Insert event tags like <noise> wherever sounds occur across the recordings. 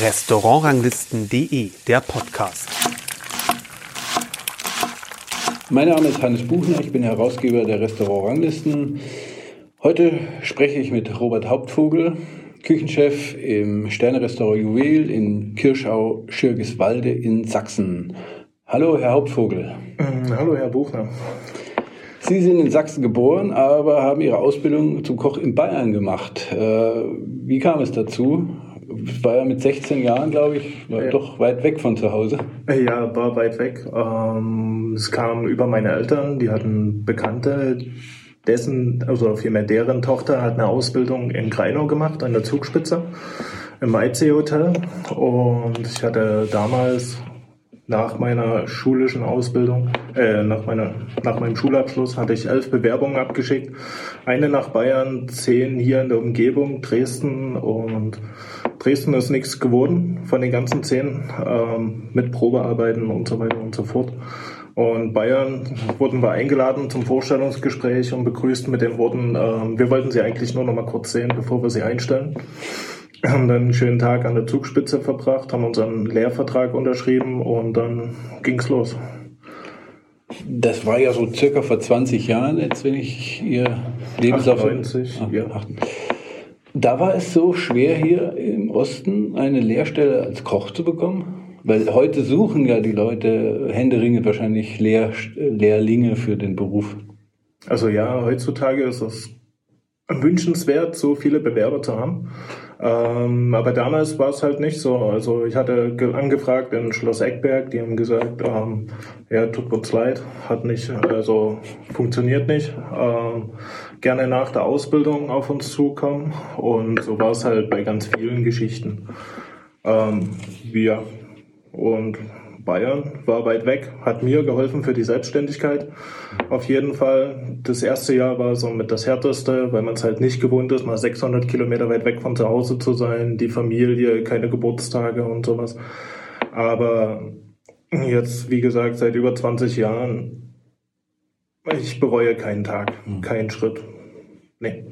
Restaurantranglisten.de, der Podcast. Mein Name ist Hannes Buchner, ich bin Herausgeber der Restaurantranglisten. Heute spreche ich mit Robert Hauptvogel, Küchenchef im Sternerestaurant Juwel in Kirschau-Schirgiswalde in Sachsen. Hallo, Herr Hauptvogel. Mm, hallo, Herr Buchner. Sie sind in Sachsen geboren, aber haben Ihre Ausbildung zum Koch in Bayern gemacht. Äh, wie kam es dazu? War ja mit 16 Jahren, glaube ich, war ja. doch weit weg von zu Hause. Ja, war weit weg. Ähm, es kam über meine Eltern, die hatten Bekannte, dessen, also vielmehr deren Tochter hat eine Ausbildung in Greinau gemacht, an der Zugspitze, im IC-Hotel. Und ich hatte damals nach meiner schulischen Ausbildung, äh, nach, meiner, nach meinem Schulabschluss hatte ich elf Bewerbungen abgeschickt. Eine nach Bayern, zehn hier in der Umgebung, Dresden und Dresden ist nichts geworden von den ganzen zehn, ähm, mit Probearbeiten und so weiter und so fort. Und Bayern wurden wir eingeladen zum Vorstellungsgespräch und begrüßt mit den Worten, äh, wir wollten sie eigentlich nur noch mal kurz sehen, bevor wir sie einstellen haben dann einen schönen Tag an der Zugspitze verbracht, haben unseren Lehrvertrag unterschrieben und dann ging's los. Das war ja so circa vor 20 Jahren, jetzt wenn ich Ihr Lebenslauf... 98, Ach, ja. Da war es so schwer hier im Osten eine Lehrstelle als Koch zu bekommen? Weil heute suchen ja die Leute Händeringe wahrscheinlich Lehr Lehrlinge für den Beruf. Also ja, heutzutage ist es wünschenswert, so viele Bewerber zu haben. Ähm, aber damals war es halt nicht so. Also ich hatte angefragt in Schloss Eckberg, die haben gesagt, ähm, ja, tut uns leid, hat nicht, also funktioniert nicht. Ähm, gerne nach der Ausbildung auf uns zukommen. Und so war es halt bei ganz vielen Geschichten. Ähm, wir und Bayern war weit weg, hat mir geholfen für die Selbstständigkeit. Auf jeden Fall. Das erste Jahr war so mit das härteste, weil man es halt nicht gewohnt ist, mal 600 Kilometer weit weg von zu Hause zu sein, die Familie, keine Geburtstage und sowas. Aber jetzt, wie gesagt, seit über 20 Jahren, ich bereue keinen Tag, hm. keinen Schritt. Nee.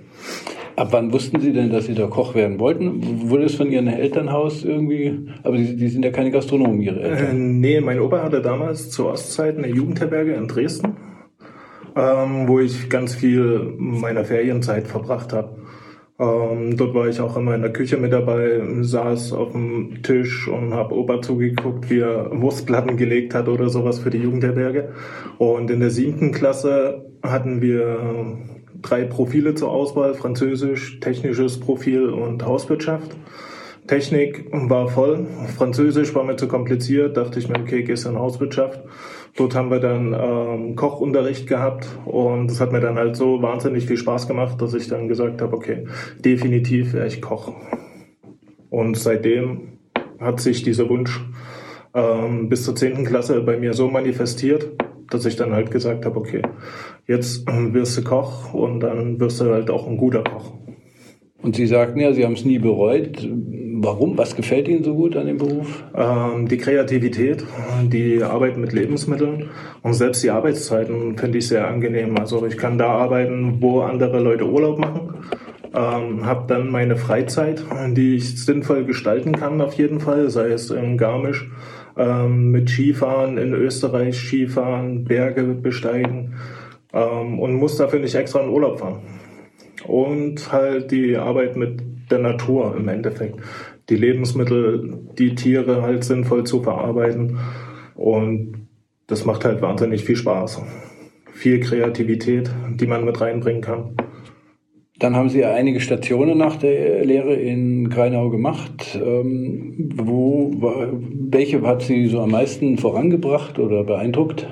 Ab wann wussten Sie denn, dass Sie da Koch werden wollten? Wurde es von Ihrem Elternhaus irgendwie? Aber die, die sind ja keine Gastronomen, Ihre Eltern. Äh, nee, mein Opa hatte damals zur Ostzeit eine Jugendherberge in Dresden, ähm, wo ich ganz viel meiner Ferienzeit verbracht habe. Ähm, dort war ich auch immer in der Küche mit dabei, saß auf dem Tisch und habe Opa zugeguckt, wie er Wurstplatten gelegt hat oder sowas für die Jugendherberge. Und in der siebten Klasse hatten wir drei Profile zur Auswahl, Französisch, technisches Profil und Hauswirtschaft. Technik war voll, Französisch war mir zu kompliziert, dachte ich mir, okay, gehst in Hauswirtschaft. Dort haben wir dann ähm, Kochunterricht gehabt und es hat mir dann halt so wahnsinnig viel Spaß gemacht, dass ich dann gesagt habe, okay, definitiv wäre ich Koch. Und seitdem hat sich dieser Wunsch ähm, bis zur zehnten Klasse bei mir so manifestiert, dass ich dann halt gesagt habe, okay, jetzt ähm, wirst du Koch und dann wirst du halt auch ein guter Koch. Und Sie sagten ja, Sie haben es nie bereut. Warum? Was gefällt Ihnen so gut an dem Beruf? Ähm, die Kreativität, die Arbeit mit Lebensmitteln und selbst die Arbeitszeiten finde ich sehr angenehm. Also ich kann da arbeiten, wo andere Leute Urlaub machen. Ähm, habe dann meine Freizeit, die ich sinnvoll gestalten kann auf jeden Fall, sei es in Garmisch ähm, mit Skifahren in Österreich, Skifahren, Berge besteigen ähm, und muss dafür nicht extra in Urlaub fahren. Und halt die Arbeit mit der Natur im Endeffekt. Die Lebensmittel, die Tiere halt sinnvoll zu verarbeiten. Und das macht halt wahnsinnig viel Spaß. Viel Kreativität, die man mit reinbringen kann. Dann haben Sie einige Stationen nach der Lehre in Greinau gemacht. Ähm, wo, welche hat Sie so am meisten vorangebracht oder beeindruckt?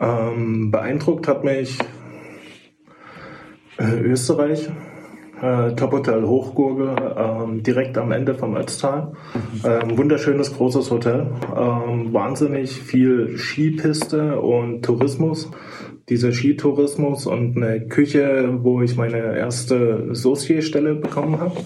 Ähm, beeindruckt hat mich äh, Österreich, äh, Top-Hotel Hochgurgel, ähm, direkt am Ende vom Ötztal. Ähm, wunderschönes großes Hotel, ähm, wahnsinnig viel Skipiste und Tourismus dieser Skitourismus und eine Küche, wo ich meine erste Saucier-Stelle bekommen habe,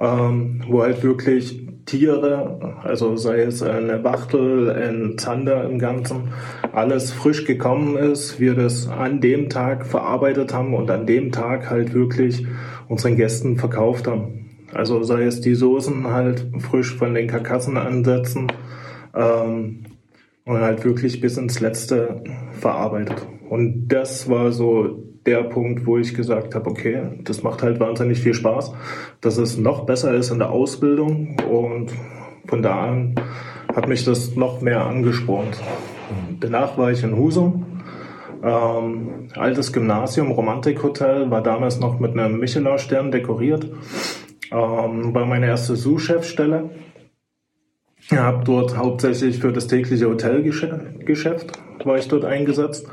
ähm, wo halt wirklich Tiere, also sei es eine Wachtel, ein Zander im Ganzen, alles frisch gekommen ist, wir das an dem Tag verarbeitet haben und an dem Tag halt wirklich unseren Gästen verkauft haben. Also sei es die Soßen halt frisch von den Karkassen ansetzen ähm, und halt wirklich bis ins Letzte verarbeitet. Und das war so der Punkt, wo ich gesagt habe, okay, das macht halt wahnsinnig viel Spaß, dass es noch besser ist in der Ausbildung und von da an hat mich das noch mehr angespornt. Danach war ich in Husum, ähm, altes Gymnasium, Romantikhotel, war damals noch mit einem Michelin-Stern dekoriert, ähm, war meine erste Sous-Chefstelle. Habe dort hauptsächlich für das tägliche Hotelgeschäft war ich dort eingesetzt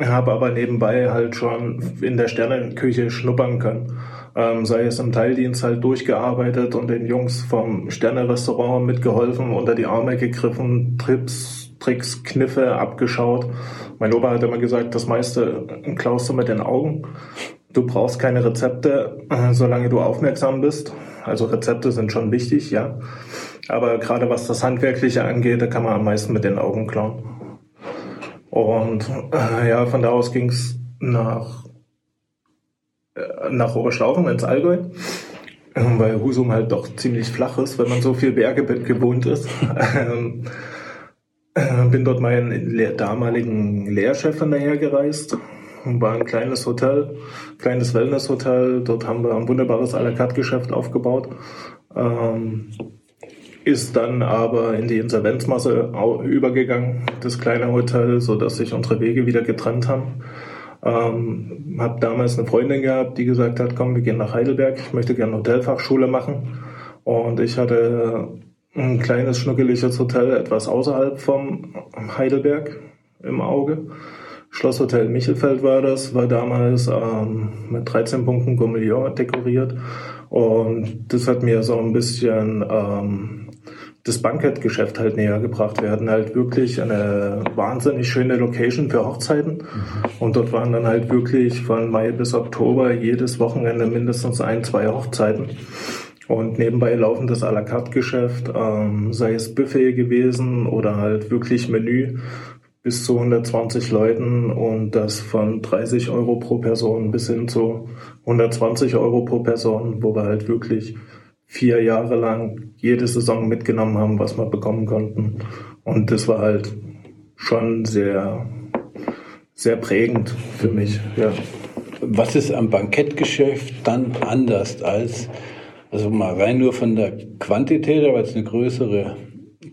habe aber nebenbei halt schon in der Sterneküche schnuppern können. Ähm, sei es im Teildienst halt durchgearbeitet und den Jungs vom Sterne-Restaurant mitgeholfen, unter die Arme gegriffen, Trips, Tricks, Kniffe abgeschaut. Mein Opa hat immer gesagt, das meiste klaust du mit den Augen. Du brauchst keine Rezepte, äh, solange du aufmerksam bist. Also Rezepte sind schon wichtig, ja. Aber gerade was das Handwerkliche angeht, da kann man am meisten mit den Augen klauen. Und äh, ja, von da aus ging es nach, äh, nach Oberstaufen ins Allgäu, äh, weil Husum halt doch ziemlich flach ist, wenn man so viel Berge gewohnt ist. Ähm, äh, bin dort meinen le damaligen Lehrchef hinterher gereist. War ein kleines Hotel, kleines Wellnesshotel. Dort haben wir ein wunderbares à la carte Geschäft aufgebaut. Ähm, ist dann aber in die Insolvenzmasse übergegangen, das kleine Hotel, so dass sich unsere Wege wieder getrennt haben. Ähm, habe damals eine Freundin gehabt, die gesagt hat, komm, wir gehen nach Heidelberg, ich möchte gerne Hotelfachschule machen. Und ich hatte ein kleines, schnuckeliges Hotel etwas außerhalb vom Heidelberg im Auge. Schlosshotel Michelfeld war das, war damals ähm, mit 13 Punkten Gourmillon dekoriert. Und das hat mir so ein bisschen ähm, das Bankettgeschäft halt näher gebracht. Wir hatten halt wirklich eine wahnsinnig schöne Location für Hochzeiten. Mhm. Und dort waren dann halt wirklich von Mai bis Oktober jedes Wochenende mindestens ein, zwei Hochzeiten. Und nebenbei laufen das à la carte Geschäft, ähm, sei es Buffet gewesen oder halt wirklich Menü bis zu 120 Leuten und das von 30 Euro pro Person bis hin zu 120 Euro pro Person, wo wir halt wirklich vier Jahre lang jede Saison mitgenommen haben, was wir bekommen konnten. Und das war halt schon sehr, sehr prägend für mich. Ja. Was ist am Bankettgeschäft dann anders als, also mal rein nur von der Quantität, weil es eine größere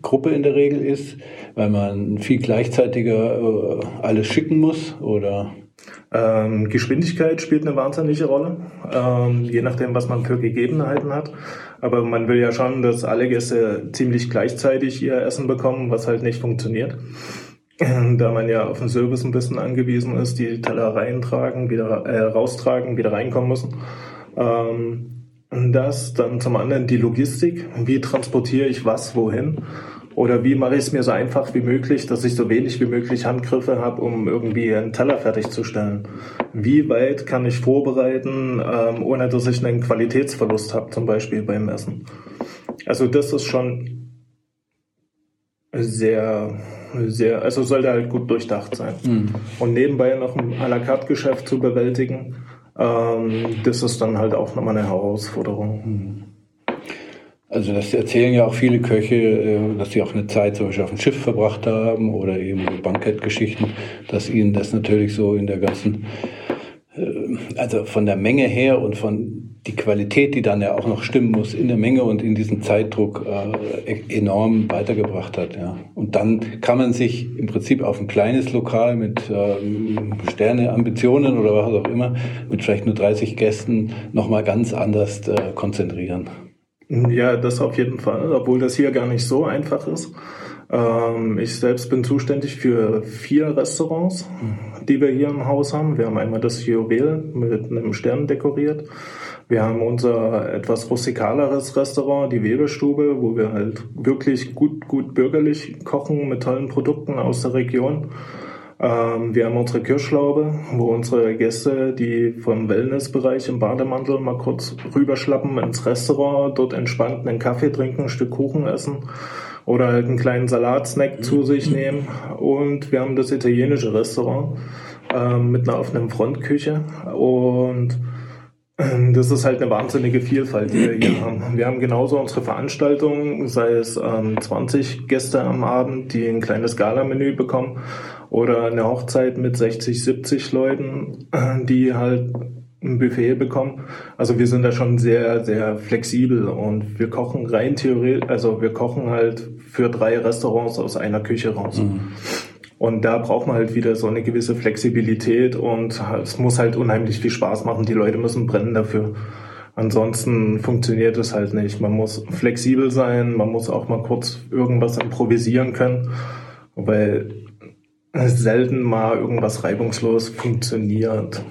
Gruppe in der Regel ist, weil man viel gleichzeitiger äh, alles schicken muss oder? Ähm, Geschwindigkeit spielt eine wahnsinnige Rolle, ähm, je nachdem, was man für Gegebenheiten hat. Aber man will ja schon, dass alle Gäste ziemlich gleichzeitig ihr Essen bekommen, was halt nicht funktioniert. <clears throat> Da man ja auf den Service ein bisschen angewiesen ist, die Teller reintragen, wieder äh, raustragen, wieder reinkommen müssen. Ähm, das, dann zum anderen die Logistik. Wie transportiere ich was wohin? Oder wie mache ich es mir so einfach wie möglich, dass ich so wenig wie möglich Handgriffe habe, um irgendwie einen Teller fertigzustellen? Wie weit kann ich vorbereiten, ähm, ohne dass ich einen Qualitätsverlust habe, zum Beispiel beim Essen? Also das ist schon sehr, sehr, also sollte halt gut durchdacht sein. Mhm. Und nebenbei noch ein à la carte Geschäft zu bewältigen, ähm, das ist dann halt auch nochmal eine Herausforderung. Mhm. Also das erzählen ja auch viele Köche, äh, dass sie auch eine Zeit zum Beispiel auf dem Schiff verbracht haben oder eben so Bankettgeschichten, dass ihnen das natürlich so in der ganzen, äh, also von der Menge her und von die Qualität, die dann ja auch noch stimmen muss in der Menge und in diesem Zeitdruck äh, e-, enorm weitergebracht hat. Ja. Und dann kann man sich im Prinzip auf ein kleines Lokal mit ähm, Sterne, Ambitionen oder was auch immer, mit vielleicht nur 30 Gästen nochmal ganz anders konzentrieren. Ja, das auf jeden Fall, obwohl das hier gar nicht so einfach ist. Ähm, ich selbst bin zuständig für vier Restaurants, die wir hier im Haus haben. Wir haben einmal das Juwel mit einem Stern dekoriert. Wir haben unser etwas rustikaleres Restaurant, die Webelstube, wo wir halt wirklich gut, gut bürgerlich kochen mit tollen Produkten aus der Region. Ähm, wir haben unsere Kirschlaube, wo unsere Gäste, die vom Wellnessbereich im Bademantel mal kurz rüberschlappen ins Restaurant, dort entspannt einen Kaffee trinken, ein Stück Kuchen essen oder halt einen kleinen Salatsnack zu sich nehmen. Und wir haben das italienische Restaurant ähm, mit einer offenen Frontküche und Das ist halt eine wahnsinnige Vielfalt, die wir hier <clears throat> haben. Wir haben genauso unsere Veranstaltungen, sei es ähm, 20 Gäste am Abend, die ein kleines Gala-Menü bekommen, oder eine Hochzeit mit 60, 70 Leuten, äh, die halt ein Buffet bekommen. Also wir sind da schon sehr, sehr flexibel und wir kochen rein theoretisch, also wir kochen halt für drei Restaurants aus einer Küche raus. Mhm. Und da braucht man halt wieder so eine gewisse Flexibilität und es muss halt unheimlich viel Spaß machen. Die Leute müssen brennen dafür. Ansonsten funktioniert es halt nicht. Man muss flexibel sein, man muss auch mal kurz irgendwas improvisieren können, weil selten mal irgendwas reibungslos funktioniert.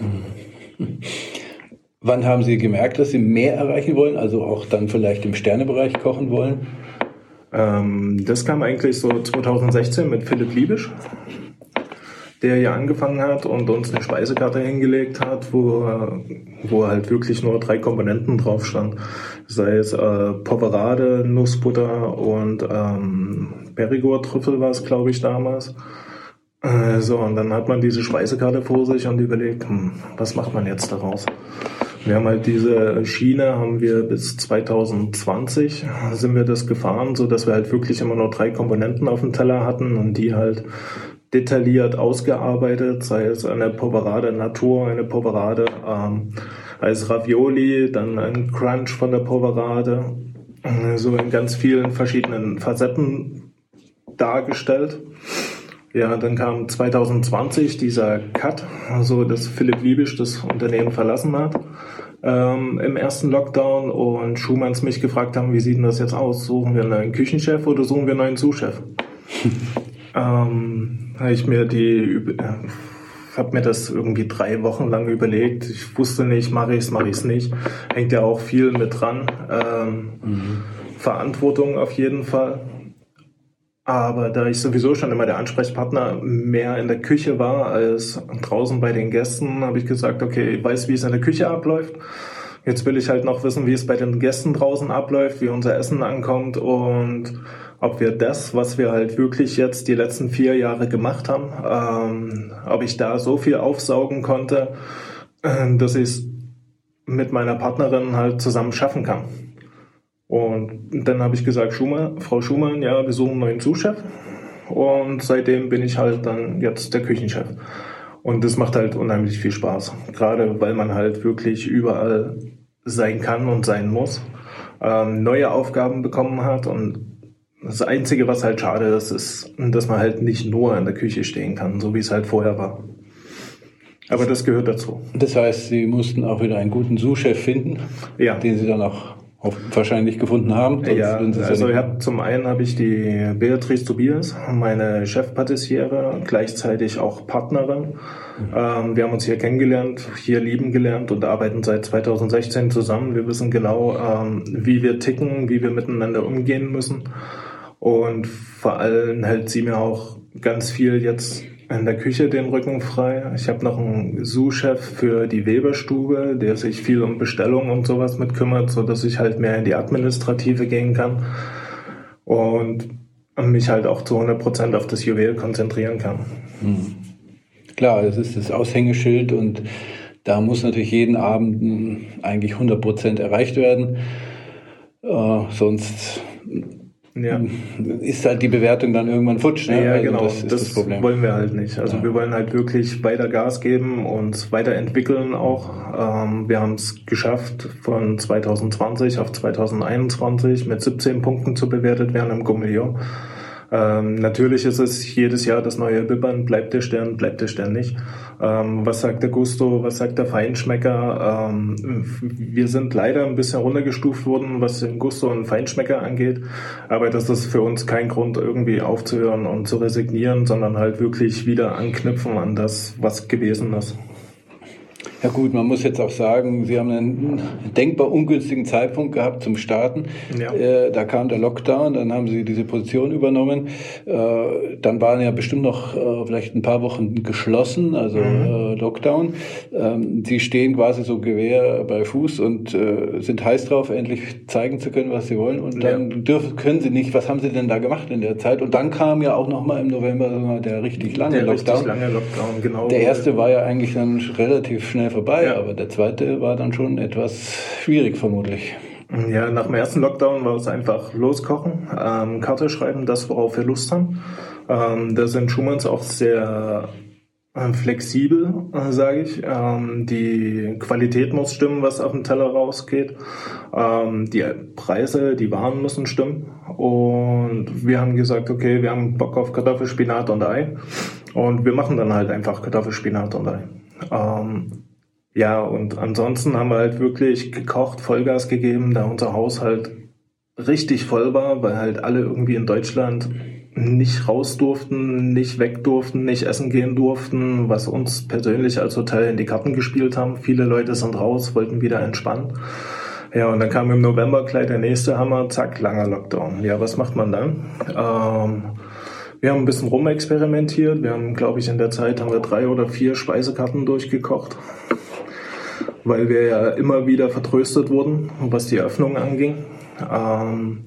<laughs> Wann haben Sie gemerkt, dass Sie mehr erreichen wollen, also auch dann vielleicht im Sternebereich kochen wollen? Ähm, das kam eigentlich so 2016 mit Philipp Liebisch, der hier angefangen hat und uns eine Speisekarte hingelegt hat, wo, wo halt wirklich nur drei Komponenten drauf stand. Sei es äh, Poverade, Nussbutter und ähm, Perigord-Trüffel war es, glaube ich, damals. Äh, so, und dann hat man diese Speisekarte vor sich und überlegt, hm, was macht man jetzt daraus? Wir haben halt diese Schiene, haben wir bis 2020 sind wir das gefahren, so dass wir halt wirklich immer nur drei Komponenten auf dem Teller hatten und die halt detailliert ausgearbeitet, sei es eine Poverade Natur, eine Poverade ähm, als Ravioli, dann ein Crunch von der Poverade, so in ganz vielen verschiedenen Facetten dargestellt. Ja, dann kam 2020 dieser Cut, also dass Philipp Liebisch das Unternehmen verlassen hat ähm, im ersten Lockdown und Schumanns mich gefragt haben, wie sieht denn das jetzt aus? Suchen wir einen neuen Küchenchef oder suchen wir einen neuen Zuschef? <laughs> ähm, habe ich mir die äh, habe mir das irgendwie drei Wochen lang überlegt. Ich wusste nicht, mache ich es, mache ich es nicht. Hängt ja auch viel mit dran. Ähm, mhm. Verantwortung auf jeden Fall. Aber da ich sowieso schon immer der Ansprechpartner mehr in der Küche war als draußen bei den Gästen, habe ich gesagt, okay, ich weiß, wie es in der Küche abläuft. Jetzt will ich halt noch wissen, wie es bei den Gästen draußen abläuft, wie unser Essen ankommt und ob wir das, was wir halt wirklich jetzt die letzten vier Jahre gemacht haben, ähm, ob ich da so viel aufsaugen konnte, äh, dass ich es mit meiner Partnerin halt zusammen schaffen kann. Und dann habe ich gesagt, Schumann, Frau Schumann, ja, wir suchen einen neuen Zuschef. Und seitdem bin ich halt dann jetzt der Küchenchef. Und das macht halt unheimlich viel Spaß. Gerade weil man halt wirklich überall sein kann und sein muss. Ähm, neue Aufgaben bekommen hat. Und das Einzige, was halt schade ist, ist, dass man halt nicht nur in der Küche stehen kann, so wie es halt vorher war. Aber das gehört dazu. Das heißt, Sie mussten auch wieder einen guten Sous-Chef finden, ja. den Sie dann auch wahrscheinlich gefunden haben. Ja, also ich hab, zum einen habe ich die Beatrice Tobias, meine Chefpatissiere, gleichzeitig auch Partnerin. Mhm. Ähm, wir haben uns hier kennengelernt, hier lieben gelernt und arbeiten seit 2016 zusammen. Wir wissen genau, ähm, wie wir ticken, wie wir miteinander umgehen müssen. Und vor allem hält sie mir auch ganz viel jetzt in der Küche den Rücken frei. Ich habe noch einen Sous-Chef für die Weberstube, der sich viel um Bestellungen und sowas mit kümmert, so dass ich halt mehr in die Administrative gehen kann und mich halt auch zu 100 Prozent auf das Juwel konzentrieren kann. Hm. Klar, das ist das Aushängeschild und da muss natürlich jeden Abend eigentlich 100 Prozent erreicht werden. Äh, sonst ja. ist halt die Bewertung dann irgendwann futsch. Ne? Ja, also genau. Das, das, das wollen wir halt nicht. Also ja. wir wollen halt wirklich weiter Gas geben und weiterentwickeln auch. Ähm, wir haben es geschafft, von 2020 auf 2021 mit 17 Punkten zu bewertet werden im Gummilion. Ähm, natürlich ist es jedes Jahr das neue Bibbern, bleibt der Stern, bleibt der Stern nicht. Ähm, was sagt der Gusto, was sagt der Feinschmecker? Ähm, wir sind leider ein bisschen runtergestuft worden, was den Gusto und Feinschmecker angeht, aber das ist für uns kein Grund, irgendwie aufzuhören und zu resignieren, sondern halt wirklich wieder anknüpfen an das, was gewesen ist. Ja gut, man muss jetzt auch sagen, Sie haben einen denkbar ungünstigen Zeitpunkt gehabt zum Starten. Ja. Äh, da kam der Lockdown, dann haben Sie diese Position übernommen. Äh, dann waren ja bestimmt noch äh, vielleicht ein paar Wochen geschlossen, also mhm. Äh, Lockdown. Ähm, Sie stehen quasi so Gewehr bei Fuß und äh, sind heiß drauf, endlich zeigen zu können, was Sie wollen. Und dann ja. dürfen, können Sie nicht. Was haben Sie denn da gemacht in der Zeit? Und dann kam ja auch noch mal im November der richtig lange der Lockdown. Richtig lange Lockdown, genau. Der erste war ja eigentlich dann relativ schnell vorbei, ja. aber der zweite war dann schon etwas schwierig vermutlich. Ja, nach dem ersten Lockdown war es einfach loskochen, ähm, Karte schreiben, das, worauf wir Lust haben. Ähm, da sind Schumanns auch sehr äh, flexibel, äh, sage ich. Ähm, die Qualität muss stimmen, was auf dem Teller rausgeht. Ähm, die Preise, die Waren müssen stimmen. Und wir haben gesagt, okay, wir haben Bock auf Kartoffelspinat und Ei. Und wir machen dann halt einfach Kartoffelspinat und Ei. Ja, und ansonsten haben wir halt wirklich gekocht, Vollgas gegeben, da unser Haushalt richtig voll war, weil halt alle irgendwie in Deutschland nicht raus durften, nicht weg durften, nicht essen gehen durften, was uns persönlich als Hotel in die Karten gespielt haben. Viele Leute sind raus, wollten wieder entspannen. Ja, und dann kam im November gleich der nächste Hammer, zack, langer Lockdown. Ja, was macht man dann? Ähm, wir haben ein bisschen rumexperimentiert. Wir haben, glaube ich, in der Zeit haben wir drei oder vier Speisekarten durchgekocht, weil wir ja immer wieder vertröstet wurden, was die Öffnung anging. Ähm,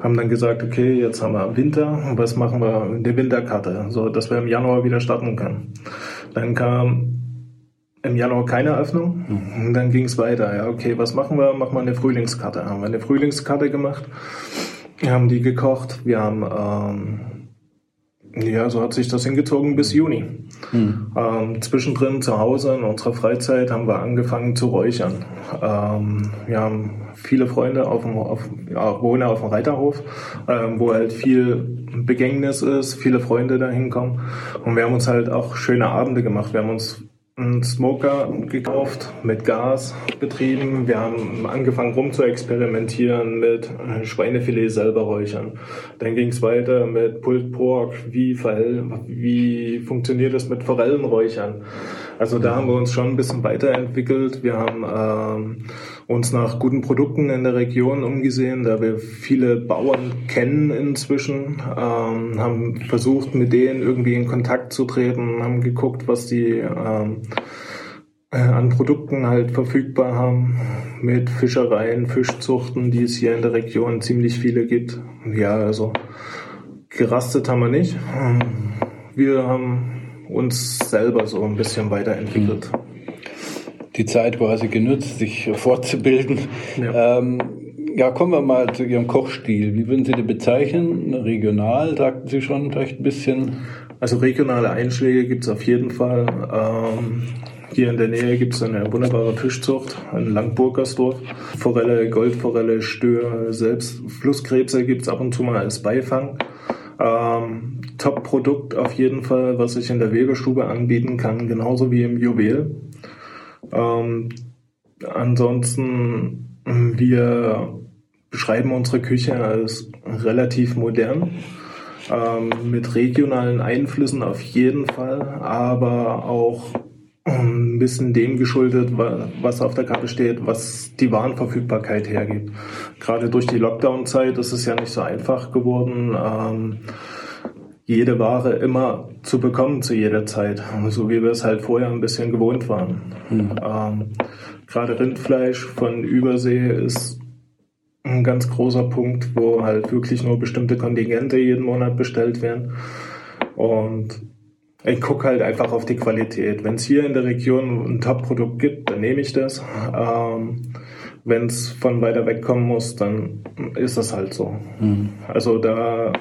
haben dann gesagt, okay, jetzt haben wir Winter, was machen wir in der Winterkarte, so dass wir im Januar wieder starten können. Dann kam im Januar keine Öffnung und dann ging es weiter. Ja, okay, was machen wir? Machen wir eine Frühlingskarte. Haben wir eine Frühlingskarte gemacht, wir haben die gekocht, wir haben ähm, ja, so hat sich das hingezogen bis Juni. Hm. Ähm, zwischendrin zu Hause in unserer Freizeit haben wir angefangen zu räuchern. Ähm, wir haben viele Freunde auf dem, auf, ja, wohnen auf dem Reiterhof, ähm, wo halt viel Begängnis ist, viele Freunde da hinkommen. Und wir haben uns halt auch schöne Abende gemacht. Wir haben uns einen Smoker gekauft, mit Gas betrieben. Wir haben angefangen rum zu experimentieren mit Schweinefilet selber räuchern. Dann ging es weiter mit Pulled Pork. Wie, wie funktioniert das mit Forellenräuchern? Also da haben wir uns schon ein bisschen weiterentwickelt. Wir haben ähm, uns nach guten Produkten in der Region umgesehen, da wir viele Bauern kennen inzwischen, ähm, haben versucht, mit denen irgendwie in Kontakt zu treten, haben geguckt, was die ähm, äh, an Produkten halt verfügbar haben, mit Fischereien, Fischzuchten, die es hier in der Region ziemlich viele gibt. Ja, also gerastet haben wir nicht. Wir haben uns selber so ein bisschen weiterentwickelt. Die Zeit quasi genutzt, sich fortzubilden. Ja. Ähm, ja, kommen wir mal zu Ihrem Kochstil. Wie würden Sie den bezeichnen? Regional, sagten Sie schon vielleicht ein bisschen? Also regionale Einschläge gibt es auf jeden Fall. Ähm, hier in der Nähe gibt es eine wunderbare Fischzucht, ein Langburgersdorf. Forelle, Goldforelle, Stör, selbst Flusskrebse gibt es ab und zu mal als Beifang. Ähm, Top-Produkt auf jeden Fall, was ich in der Weberstube anbieten kann, genauso wie im Juwel. Ähm, ansonsten, wir beschreiben unsere Küche als relativ modern, ähm, mit regionalen Einflüssen auf jeden Fall, aber auch ein bisschen dem geschuldet, was auf der Karte steht, was die Warenverfügbarkeit hergibt. Gerade durch die Lockdown-Zeit ist es ja nicht so einfach geworden, ähm, jede Ware immer zu bekommen zu jeder Zeit, so wie wir es halt vorher ein bisschen gewohnt waren. Mhm. Ähm, gerade Rindfleisch von Übersee ist ein ganz großer Punkt, wo halt wirklich nur bestimmte Kontingente jeden Monat bestellt werden. Und ich gucke halt einfach auf die Qualität. Wenn es hier in der Region ein Top-Produkt gibt, dann nehme ich das. Ähm, Wenn es von weiter weg kommen muss, dann ist das halt so. Mhm. Also da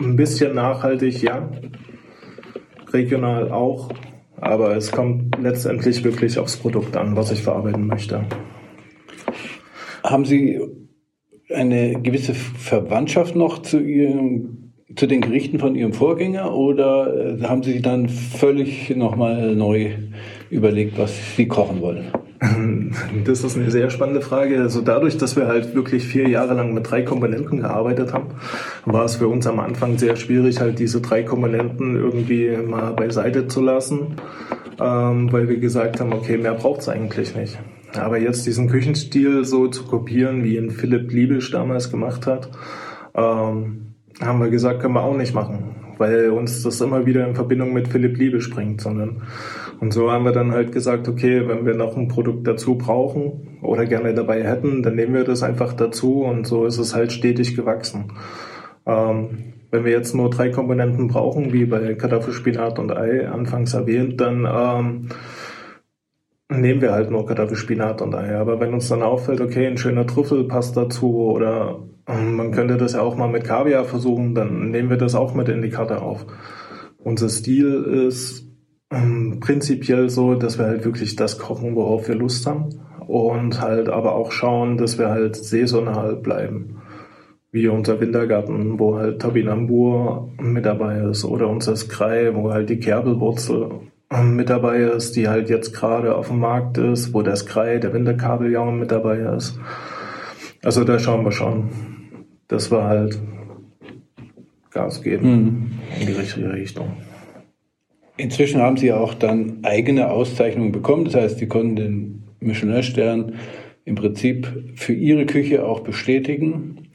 ein bisschen nachhaltig, ja. Regional auch. Aber es kommt letztendlich wirklich aufs Produkt an, was ich verarbeiten möchte. Haben Sie eine gewisse Verwandtschaft noch zu Ihrem zu den Gerichten von Ihrem Vorgänger oder äh, haben Sie dann völlig nochmal neu überlegt, was Sie kochen wollen? Das ist eine sehr spannende Frage. Also dadurch, dass wir halt wirklich vier Jahre lang mit drei Komponenten gearbeitet haben, war es für uns am Anfang sehr schwierig, halt diese drei Komponenten irgendwie mal beiseite zu lassen, ähm, weil wir gesagt haben, okay, mehr braucht es eigentlich nicht. Aber jetzt diesen Küchenstil so zu kopieren, wie ihn Philipp Liebisch damals gemacht hat, ähm, haben wir gesagt, können wir auch nicht machen, weil uns das immer wieder in Verbindung mit Philipp Liebe springt, sondern und so haben wir dann halt gesagt, okay, wenn wir noch ein Produkt dazu brauchen oder gerne dabei hätten, dann nehmen wir das einfach dazu und so ist es halt stetig gewachsen. Ähm, wenn wir jetzt nur drei Komponenten brauchen, wie bei Kartoffelspinat und Ei anfangs erwähnt, dann ähm, nehmen wir halt nur Kartoffelspinat und Eier. Aber wenn uns dann auffällt, okay, ein schöner Trüffel passt dazu oder ähm, man könnte das ja auch mal mit Kaviar versuchen, dann nehmen wir das auch mit in die Karte auf. Unser Stil ist ähm, prinzipiell so, dass wir halt wirklich das kochen, worauf wir Lust haben und halt aber auch schauen, dass wir halt saisonal bleiben. Wie unser Wintergarten, wo halt Topinambur mit dabei ist oder unser Skrei, wo halt die Kerbelwurzel mit dabei ist, die halt jetzt gerade auf dem Markt ist, wo der Skrei, der Winterkabeljaume mit dabei ist. Also da schauen wir schon, dass wir halt Gas geben mhm. in die richtige Richtung. Inzwischen haben Sie auch dann eigene Auszeichnungen bekommen. Das heißt, Sie konnten den Michelin-Stern im Prinzip für Ihre Küche auch bestätigen.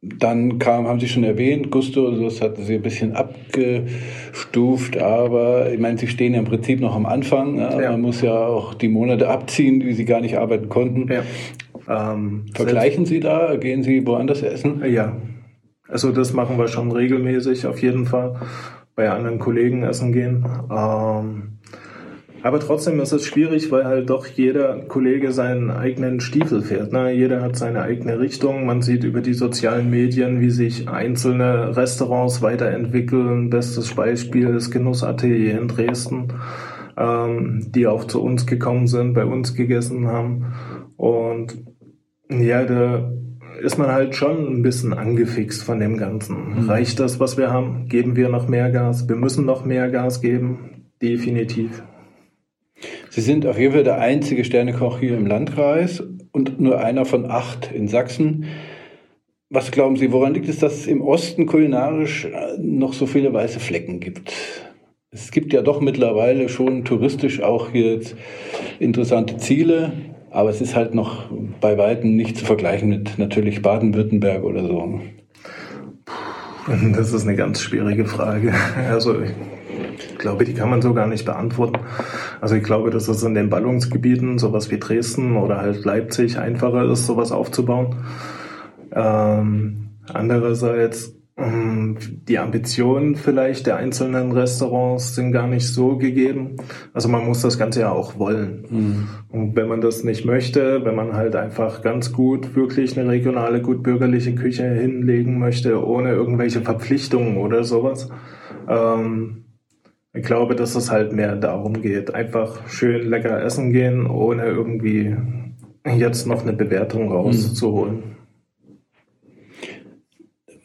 Dann kam, haben Sie schon erwähnt, Gusto, das hatten Sie ein bisschen abgestuft, aber ich meine, Sie stehen ja im Prinzip noch am Anfang. Ja. Man muss ja auch die Monate abziehen, die Sie gar nicht arbeiten konnten. Ja. Ähm, Vergleichen Sie da? Gehen Sie woanders essen? Ja, also das machen wir schon regelmäßig auf jeden Fall. Bei anderen Kollegen essen gehen. Ähm, aber trotzdem ist es schwierig, weil halt doch jeder Kollege seinen eigenen Stiefel fährt. Ne? Jeder hat seine eigene Richtung. Man sieht über die sozialen Medien, wie sich einzelne Restaurants weiterentwickeln. Bestes Beispiel ist Genussatelier in Dresden, ähm, die auch zu uns gekommen sind, bei uns gegessen haben. Und ja, da ist man halt schon ein bisschen angefixt von dem Ganzen. Mhm. Reicht das, was wir haben? Geben wir noch mehr Gas? Wir müssen noch mehr Gas geben. Definitiv. Sie sind auf jeden Fall der einzige Sternekoch hier im Landkreis und nur einer von acht in Sachsen. Was glauben Sie, woran liegt es, dass es im Osten kulinarisch äh, noch so viele weiße Flecken gibt? Es gibt ja doch mittlerweile schon touristisch auch hier interessante Ziele, aber es ist halt noch bei weitem nicht zu vergleichen mit natürlich Baden-Württemberg oder so. Das ist eine ganz schwierige Frage. Also ich glaube, die kann man so gar nicht beantworten. Also ich glaube, dass es in den Ballungsgebieten, sowas wie Dresden oder halt Leipzig, einfacher ist, sowas aufzubauen. Ähm, andererseits die Ambitionen vielleicht der einzelnen Restaurants sind gar nicht so gegeben. Also man muss das Ganze ja auch wollen. Mhm. Und wenn man das nicht möchte, wenn man halt einfach ganz gut wirklich eine regionale, gut bürgerliche Küche hinlegen möchte, ohne irgendwelche Verpflichtungen oder sowas, ähm, ich glaube, dass es halt mehr darum geht, einfach schön lecker essen gehen, ohne irgendwie jetzt noch eine Bewertung rauszuholen.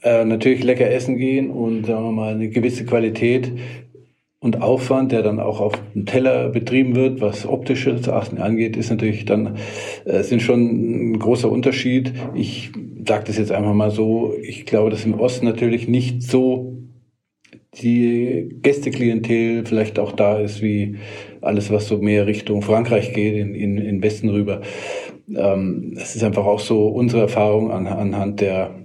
Äh, natürlich lecker essen gehen und sagen wir mal eine gewisse Qualität und Aufwand, der dann auch auf dem Teller betrieben wird, was optisches Achten angeht, ist natürlich dann äh, sind schon ein großer Unterschied. Ich sage das jetzt einfach mal so. Ich glaube, dass im Osten natürlich nicht so die Gästeklientel vielleicht auch da ist, wie alles, was so mehr Richtung Frankreich geht, in, in, in Westen rüber. Ähm, es ist einfach auch so unsere Erfahrung an, anhand der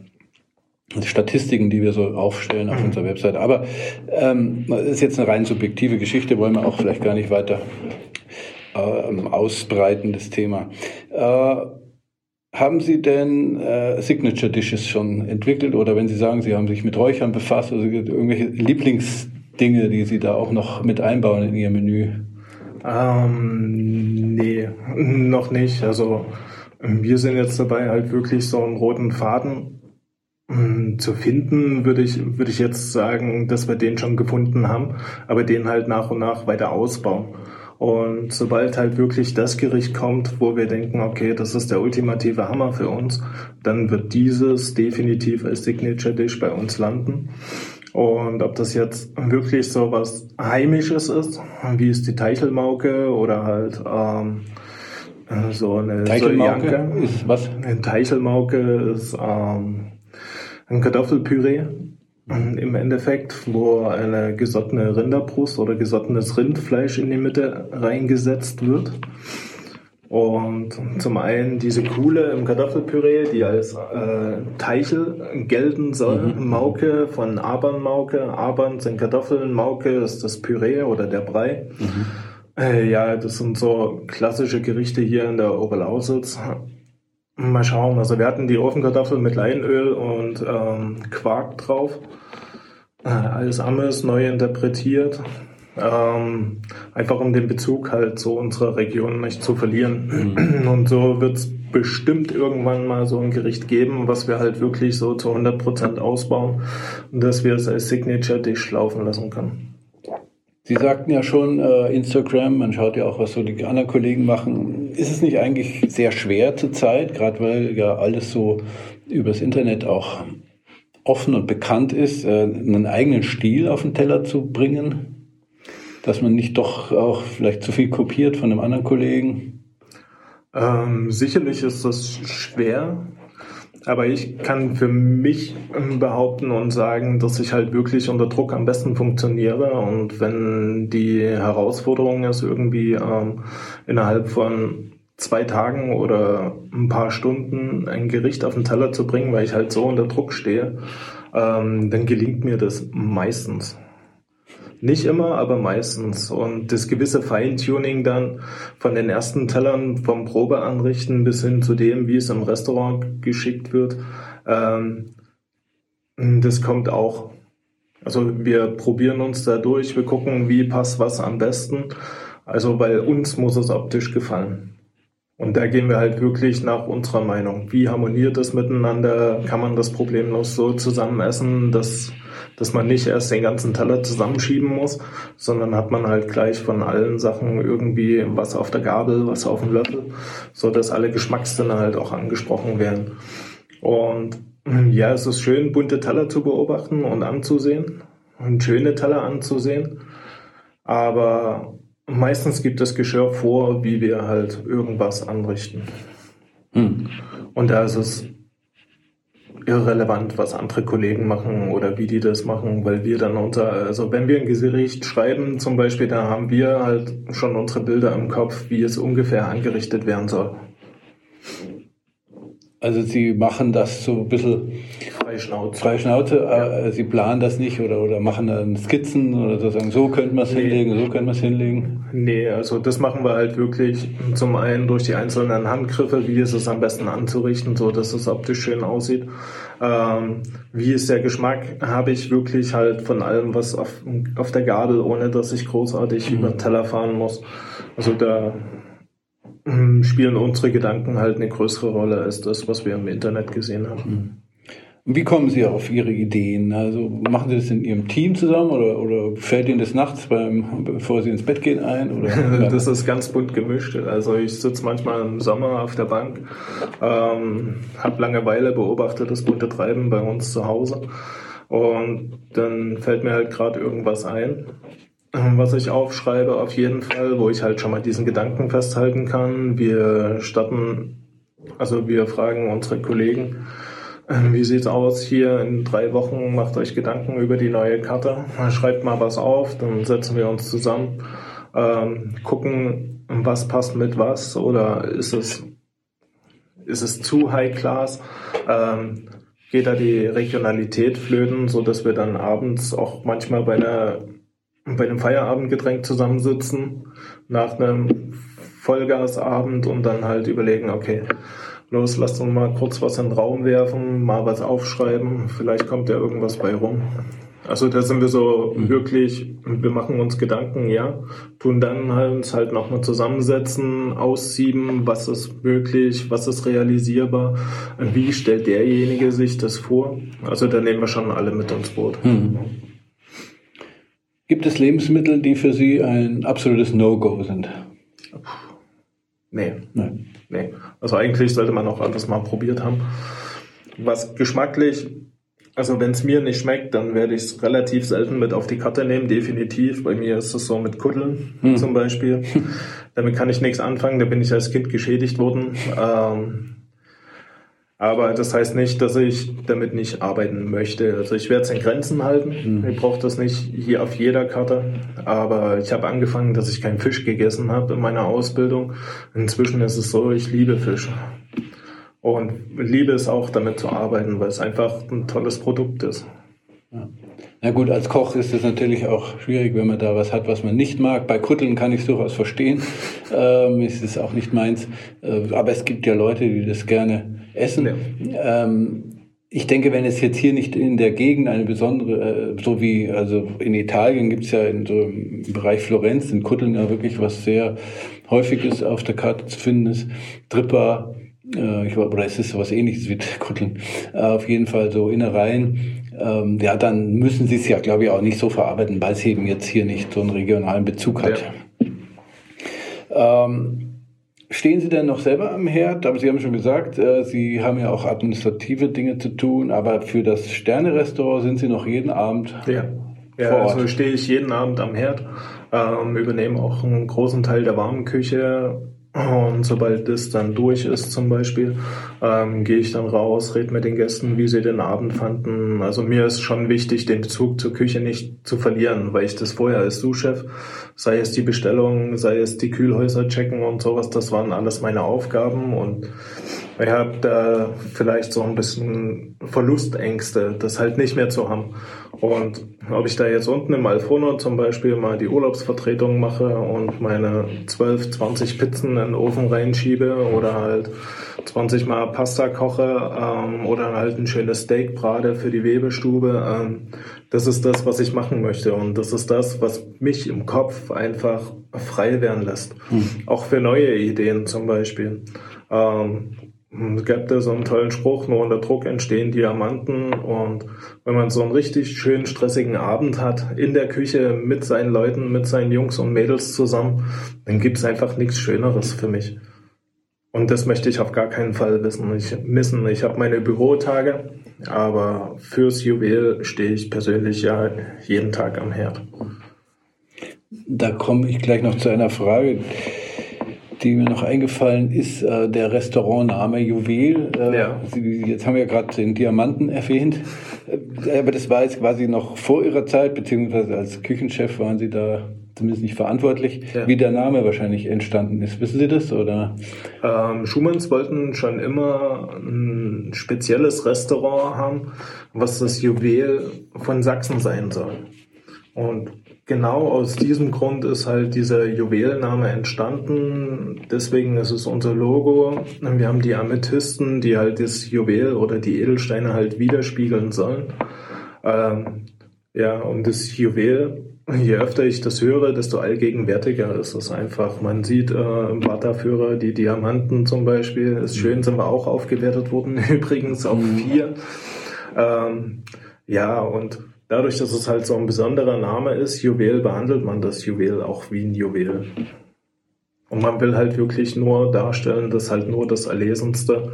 Statistiken, die wir so aufstellen auf mhm. unserer Webseite. Aber ähm, das ist jetzt eine rein subjektive Geschichte, wollen wir auch vielleicht gar nicht weiter äh, ausbreiten, das Thema. Äh, haben Sie denn äh, Signature Dishes schon entwickelt oder wenn Sie sagen, Sie haben sich mit Räuchern befasst, also irgendwelche Lieblingsdinge, die Sie da auch noch mit einbauen in Ihr Menü? Ähm, nee, noch nicht. Also wir sind jetzt dabei, halt wirklich so einen roten Faden zu finden, würde ich, würde ich jetzt sagen, dass wir den schon gefunden haben, aber den halt nach und nach weiter ausbauen. Und sobald halt wirklich das Gericht kommt, wo wir denken, okay, das ist der ultimative Hammer für uns, dann wird dieses definitiv als Signature Dish bei uns landen. Und ob das jetzt wirklich so was Heimisches ist, wie ist die Teichelmauke oder halt ähm, so eine Teichelmauke ist was? Eine Teichelmauke ist ähm, ein Kartoffelpüree im Endeffekt, wo eine gesottene Rinderbrust oder gesottenes Rindfleisch in die Mitte reingesetzt wird. Und zum einen diese Kuhle im Kartoffelpüree, die als äh, Teichel gelten soll. Mhm. Mauke von Abernmauke. Abern sind Kartoffeln, Mauke ist das Püree oder der Brei. Mhm. Äh, ja, das sind so klassische Gerichte hier in der Oberlausitz. Mal schauen. Also wir hatten die Ofenkartoffeln mit Leinöl und ähm, Quark drauf. Äh, alles Ammes neu interpretiert. Ähm, einfach um den Bezug halt zu unserer Region nicht zu verlieren. Mhm. Und so wird es bestimmt irgendwann mal so ein Gericht geben, was wir halt wirklich so zu 100 Prozent ausbauen und dass wir es als Signature-Dish laufen lassen können. Sie sagten ja schon, äh, Instagram, man schaut ja auch, was so die anderen Kollegen machen. Ist es nicht eigentlich sehr schwer zurzeit, gerade weil ja alles so übers Internet auch offen und bekannt ist, äh, einen eigenen Stil auf den Teller zu bringen? Dass man nicht doch auch vielleicht zu viel kopiert von einem anderen Kollegen? Ähm, sicherlich ist das schwer, aber ich kann für mich ähm, behaupten und sagen, dass ich halt wirklich unter Druck am besten funktioniere. Und wenn die Herausforderung ist, irgendwie ähm, innerhalb von zwei Tagen oder ein paar Stunden ein Gericht auf den Teller zu bringen, weil ich halt so unter Druck stehe, ähm, dann gelingt mir das meistens. Nicht immer, aber meistens. Und das gewisse Feintuning dann von den ersten Tellern vom Probeanrichten bis hin zu dem, wie es im Restaurant geschickt wird, ähm, das kommt auch. Also wir probieren uns da durch, wir gucken, wie passt was am besten. Also bei uns muss es optisch gefallen. Und da gehen wir halt wirklich nach unserer Meinung. Wie harmoniert das miteinander? Kann man das problemlos so zusammen essen, dass, dass man nicht erst den ganzen Teller zusammenschieben muss, sondern hat man halt gleich von allen Sachen irgendwie was auf der Gabel, was auf dem Löffel, so dass alle Geschmackssinne halt auch angesprochen werden. Und ja, es ist schön, bunte Teller zu beobachten und anzusehen und schöne Teller anzusehen. Aber Meistens gibt das Geschirr vor, wie wir halt irgendwas anrichten. Hm. Und da ist es irrelevant, was andere Kollegen machen oder wie die das machen, weil wir dann unter, also wenn wir ein Gericht schreiben zum Beispiel, da haben wir halt schon unsere Bilder im Kopf, wie es ungefähr angerichtet werden soll. Also Sie machen das so ein bisschen Freischnauze. Freischnauze, ja. Äh, Sie planen das nicht oder, oder machen dann Skizzen oder so sagen, so könnte man es nee. hinlegen, so könnte man es hinlegen? Nee, also das machen wir halt wirklich zum einen durch die einzelnen Handgriffe, wie ist es am besten anzurichten, so dass es optisch schön aussieht. Ähm, wie ist der Geschmack, habe ich wirklich halt von allem was auf, auf der Gabel, ohne dass ich großartig mhm. über den Teller fahren muss. Also da hm, spielen unsere Gedanken halt eine größere Rolle als das, was wir im Internet gesehen haben. Wie kommen Sie auf Ihre Ideen? Also machen Sie das in Ihrem Team zusammen oder, oder fällt Ihnen das nachts, beim, bevor Sie ins Bett gehen, ein? Oder? <laughs> das ist ganz bunt gemischt. Also ich sitze manchmal im Sommer auf der Bank, ähm, habe Langeweile, beobachte das bunte Treiben bei uns zu Hause und dann fällt mir halt gerade irgendwas ein was ich aufschreibe, auf jeden Fall, wo ich halt schon mal diesen Gedanken festhalten kann. Wir starten, also wir fragen unsere Kollegen, wie sieht's aus hier in drei Wochen? Macht euch Gedanken über die neue Karte. Schreibt mal was auf, dann setzen wir uns zusammen, ähm, gucken, was passt mit was oder ist es, ist es zu high class? Ähm, geht da die Regionalität flöten, so dass wir dann abends auch manchmal bei einer bei einem Feierabendgetränk zusammensitzen nach einem Vollgasabend und dann halt überlegen, okay, los, lasst uns mal kurz was in den Raum werfen, mal was aufschreiben, vielleicht kommt ja irgendwas bei rum. Also da sind wir so mhm. wirklich, wir machen uns Gedanken, ja, tun dann halt uns halt nochmal zusammensetzen, aussieben, was ist möglich, was ist realisierbar, wie stellt derjenige sich das vor. Also da nehmen wir schon alle mit ins Boot. Mhm. Gibt es Lebensmittel, die für Sie ein absolutes No-Go sind? Nee. Nein. Nee. Also eigentlich sollte man auch alles mal probiert haben. Was geschmacklich, also wenn es mir nicht schmeckt, dann werde ich es relativ selten mit auf die Karte nehmen, definitiv. Bei mir ist es so mit Kuddeln hm. zum Beispiel. <laughs> Damit kann ich nichts anfangen, da bin ich als Kind geschädigt worden. Ähm, aber das heißt nicht, dass ich damit nicht arbeiten möchte. Also ich werde es in Grenzen halten. Mhm. Ich brauche das nicht hier auf jeder Karte. Aber ich habe angefangen, dass ich keinen Fisch gegessen habe in meiner Ausbildung. Inzwischen ist es so, ich liebe Fisch. Und liebe es auch, damit zu arbeiten, weil es einfach ein tolles Produkt ist. Ja. Na gut, als Koch ist es natürlich auch schwierig, wenn man da was hat, was man nicht mag. Bei Kutteln kann ich es durchaus verstehen. <laughs> Ähm, ist es auch nicht meins. Äh, aber es gibt ja Leute, die das gerne essen. Ja. Ähm, ich denke, wenn es jetzt hier nicht in der Gegend eine besondere, äh, so wie, also in Italien gibt's ja in so im Bereich Florenz, in Kutteln ja wirklich was sehr häufiges auf der Karte zu finden ist. Tripper, äh, ich, oder es ist sowas ähnliches wie <laughs> Kutteln. Äh, auf jeden Fall so Innereien. Ähm, ja, dann müssen sie es ja, glaube ich, auch nicht so verarbeiten, weil es eben jetzt hier nicht so einen regionalen Bezug hat. Ja. Ähm, Stehen Sie denn noch selber am Herd? Aber Sie haben schon gesagt, äh, Sie haben ja auch administrative Dinge zu tun, aber für das Sterne-Restaurant sind Sie noch jeden Abend ja. Ja, vor Ort. also stehe ich jeden Abend am Herd, ähm, übernehme auch einen großen Teil der warmen Küche, und sobald das dann durch ist zum Beispiel, ähm, gehe ich dann raus, rede mit den Gästen, wie sie den Abend fanden. Also mir ist schon wichtig, den Bezug zur Küche nicht zu verlieren, weil ich das vorher als Sous-Chef, sei es die Bestellung, sei es die Kühlhäuser checken und sowas, das waren alles meine Aufgaben und ich habe da vielleicht so ein bisschen Verlustängste, das halt nicht mehr zu haben. Und ob ich da jetzt unten im Alfono zum Beispiel mal die Urlaubsvertretung mache und meine 12, 20 Pizzen in den Ofen reinschiebe oder halt 20 Mal Pasta koche ähm, oder halt ein schönes Steak brate für die Webestube, ähm, das ist das, was ich machen möchte. Und das ist das, was mich im Kopf einfach frei werden lässt. Hm. Auch für neue Ideen zum Beispiel. Ähm, es gab da so einen tollen Spruch, nur unter Druck entstehen Diamanten. Und wenn man so einen richtig schönen, stressigen Abend hat, in der Küche mit seinen Leuten, mit seinen Jungs und Mädels zusammen, dann gibt's einfach nichts Schöneres für mich. Und das möchte ich auf gar keinen Fall wissen. Ich, missen. Ich habe meine Bürotage, aber fürs Juwel stehe ich persönlich ja jeden Tag am Herd. Da komme ich gleich noch zu einer Frage die mir noch eingefallen ist, äh, der Restaurantname Juwel. Äh, ja. Sie, jetzt haben wir gerade den Diamanten erwähnt, äh, aber das war jetzt quasi noch vor Ihrer Zeit, beziehungsweise als Küchenchef waren Sie da zumindest nicht verantwortlich, ja. wie der Name wahrscheinlich entstanden ist. Wissen Sie das oder? Ähm, Schumanns wollten schon immer ein spezielles Restaurant haben, was das Juwel von Sachsen sein soll. Und genau aus diesem Grund ist halt dieser Juwelname entstanden. Deswegen ist es unser Logo. Wir haben die Amethysten, die halt das Juwel oder die Edelsteine halt widerspiegeln sollen. Ähm, ja, und das Juwel, je öfter ich das höre, desto allgegenwärtiger ist es einfach. Man sieht äh, im Wartaführer die Diamanten zum Beispiel. Ist schön, sind wir auch aufgewertet worden, <laughs> übrigens auf vier. Ähm, ja, und dadurch, dass es halt so ein besonderer Name ist, Juwel, behandelt man das Juwel auch wie ein Juwel. Und man will halt wirklich nur darstellen, dass halt nur das Erlesenste,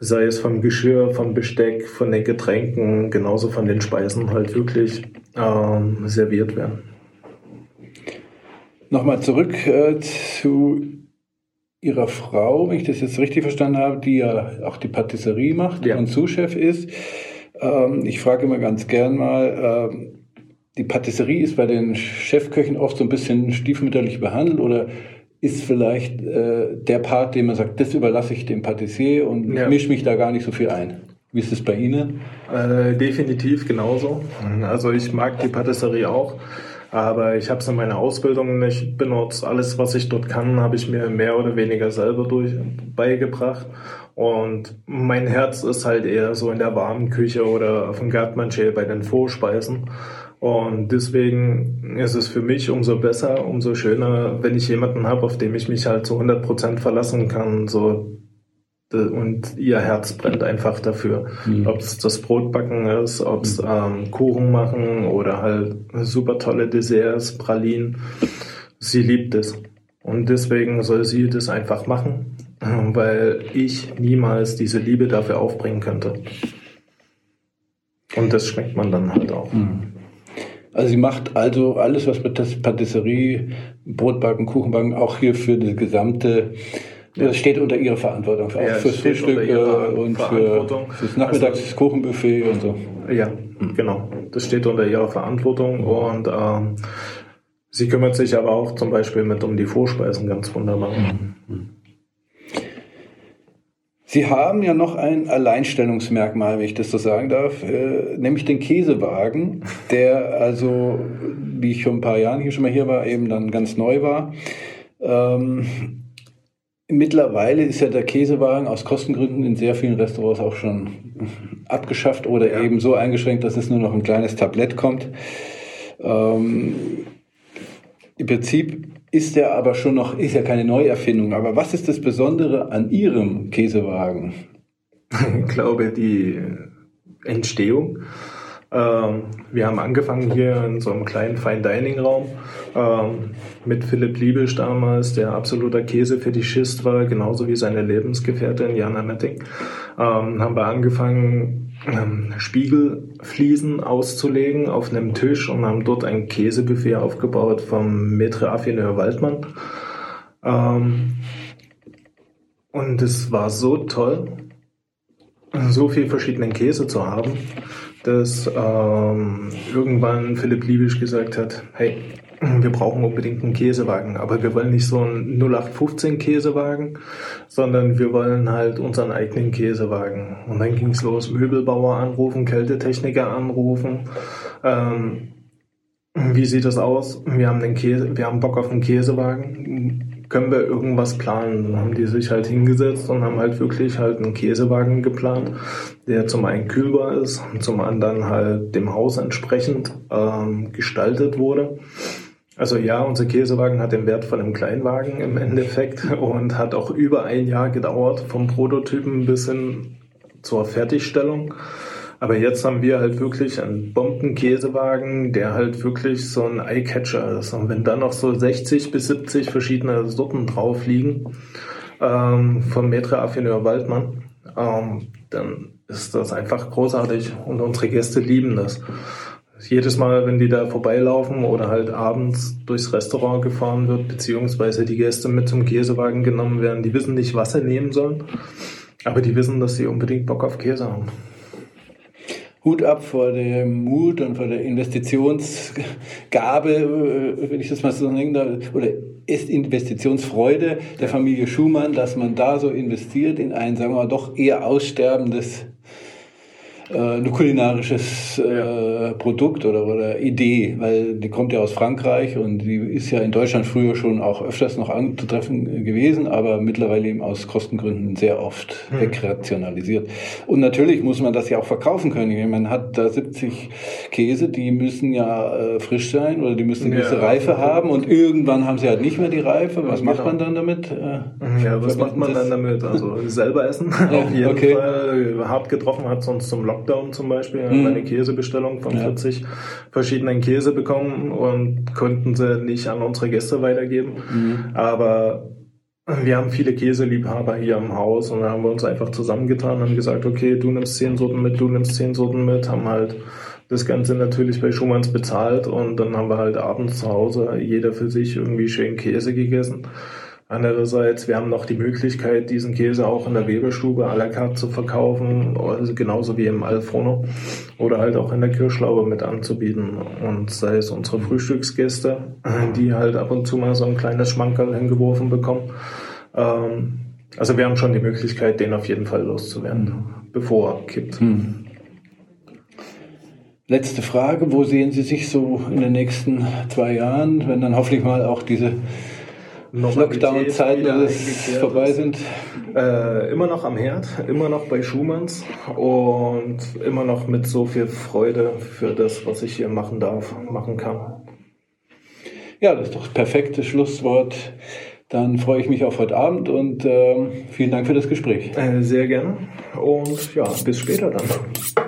sei es vom Geschirr, vom Besteck, von den Getränken, genauso von den Speisen halt wirklich ähm, serviert werden. Nochmal zurück äh, zu Ihrer Frau, wenn ich das jetzt richtig verstanden habe, die ja auch die Patisserie macht ja. und Zuschef ist. Ähm, ich frage immer ganz gern mal, ähm, die Patisserie ist bei den Chefköchen oft so ein bisschen stiefmütterlich behandelt oder ist vielleicht äh, der Part, den man sagt, das überlasse ich dem Patissier und ja. mische mich da gar nicht so viel ein. Wie ist es bei Ihnen? Äh, definitiv genauso. Also ich mag die Patisserie auch, aber ich habe es in meiner Ausbildung nicht benutzt. Alles, was ich dort kann, habe ich mir mehr oder weniger selber durch beigebracht. Und mein Herz ist halt eher so in der warmen Küche oder auf dem Gartmanché bei den Vorspeisen. Und deswegen ist es für mich umso besser, umso schöner, wenn ich jemanden habe, auf dem ich mich halt zu 100 Prozent verlassen kann. So und ihr Herz brennt einfach dafür. Mhm. Ob es das Brotbacken ist, ob es mhm. ähm, Kuchen machen oder halt super tolle Desserts, Pralinen. Sie liebt es. Und deswegen soll sie das einfach machen weil ich niemals diese Liebe dafür aufbringen könnte. Und das schmeckt man dann halt auch. Hm. Also sie macht also alles, was mit der Patisserie, Brotbacken, Kuchenbacken, auch hier für die gesamte, das steht unter ihrer Verantwortung, auch ja, fürs Frühstück äh, und für fürs Nachmittagskuchenbuffet also, und so. Ja, genau. Das steht unter ihrer Verantwortung und ähm, sie kümmert sich aber auch zum Beispiel mit um die Vorspeisen ganz wunderbar. Mhm. Sie haben ja noch ein Alleinstellungsmerkmal, wenn ich das so sagen darf, äh, nämlich den Käsewagen, der also, wie ich vor ein paar Jahren hier schon mal hier war, eben dann ganz neu war. Ähm, Mittlerweile ist ja der Käsewagen aus Kostengründen in sehr vielen Restaurants auch schon abgeschafft oder ja. eben so eingeschränkt, dass es nur noch ein kleines Tablett kommt. Ähm, Im Prinzip ist er aber schon noch, ist ja keine Neuerfindung. Aber was ist das Besondere an Ihrem Käsewagen? Ich glaube, die Entstehung. Ähm, wir haben angefangen hier in so einem kleinen Fine Dining Raum ähm, mit Philipp Liebisch damals, der absoluter Käsefetischist war, genauso wie seine Lebensgefährtin Jana Metting. Ähm, haben wir angefangen, ähm, Spiegelfliesen auszulegen auf einem Tisch und haben dort ein Käsebuffet aufgebaut vom Maître Affineur Waldmann. Ähm, und es war so toll, so viel verschiedenen Käse zu haben, dass ähm, irgendwann Philipp Liebisch gesagt hat, hey, wir brauchen unbedingt einen Käsewagen, aber wir wollen nicht so einen 0815 Käsewagen, sondern wir wollen halt unseren eigenen Käsewagen. Und dann ging es los, Möbelbauer anrufen, Kältetechniker anrufen. Ähm, wie sieht das aus? Wir haben den Käse, wir haben Bock auf einen Käsewagen können wir irgendwas planen? Dann haben die sich halt hingesetzt und haben halt wirklich halt einen Käsewagen geplant, der zum einen kühlbar ist und zum anderen halt dem Haus entsprechend ähm, gestaltet wurde. Also ja, unser Käsewagen hat den Wert von einem Kleinwagen im Endeffekt <laughs> und hat auch über ein Jahr gedauert vom Prototypen bis hin zur Fertigstellung. Aber jetzt haben wir halt wirklich einen Bombenkäsewagen, der halt wirklich so ein Eyecatcher ist. Und wenn da noch so 60 bis 70 verschiedene Sorten drauf liegen, ähm, vom Maître Affineur Waldmann, ähm, dann ist das einfach großartig und unsere Gäste lieben das. Jedes Mal, wenn die da vorbeilaufen oder halt abends durchs Restaurant gefahren wird, beziehungsweise die Gäste mit zum Käsewagen genommen werden, die wissen nicht, was sie nehmen sollen, aber die wissen, dass sie unbedingt Bock auf Käse haben. Hut ab vor dem Mut und vor der Investitionsgabe, äh, wenn ich das mal so nenne, oder ist Investitionsfreude der Familie Schumann, dass man da so investiert in ein, sagen wir mal, doch eher aussterbendes ein kulinarisches äh, Produkt oder, oder Idee, weil die kommt ja aus Frankreich und die ist ja in Deutschland früher schon auch öfters noch anzutreffen gewesen, aber mittlerweile eben aus Kostengründen sehr oft hm. wegrationalisiert. Und natürlich muss man das ja auch verkaufen können. Man hat da 70 Käse, die müssen ja äh, frisch sein oder die müssen eine gewisse ja, Reife ja. haben und irgendwann haben sie halt nicht mehr die Reife. Was genau. macht man dann damit? Äh, ja, was macht man dann damit? Also <laughs> selber essen, auf jeden okay. Fall. Hart getroffen hat sonst zum Lock Lockdown zum Beispiel, mhm. eine Käsebestellung von ja. 40 verschiedenen Käse bekommen und konnten sie nicht an unsere Gäste weitergeben. Mhm. Aber wir haben viele Käseliebhaber hier im Haus und da haben wir uns einfach zusammengetan und gesagt, okay, du nimmst zehn Sorten mit, du nimmst zehn Sorten mit, haben halt das Ganze natürlich bei Schumanns bezahlt und dann haben wir halt abends zu Hause jeder für sich irgendwie schön Käse gegessen. Andererseits, wir haben noch die Möglichkeit, diesen Käse auch in der Weberstube à la carte zu verkaufen, also genauso wie im Alforno oder halt auch in der Kirschlaube mit anzubieten. Und sei es unsere Frühstücksgäste, die halt ab und zu mal so ein kleines Schmankerl hingeworfen bekommen. Ähm, also wir haben schon die Möglichkeit, den auf jeden Fall loszuwerden, mhm. bevor er kippt. Mhm. Letzte Frage, wo sehen Sie sich so in den nächsten zwei Jahren, wenn dann hoffentlich mal auch diese Lockdown-Zeiten vorbei sind? Äh, immer noch am Herd, immer noch bei Schumanns und immer noch mit so viel Freude für das, was ich hier machen darf, machen kann. Ja, das ist doch das perfekte Schlusswort. Dann freue ich mich auf heute Abend und äh, vielen Dank für das Gespräch. Äh, sehr gerne und ja, bis später dann.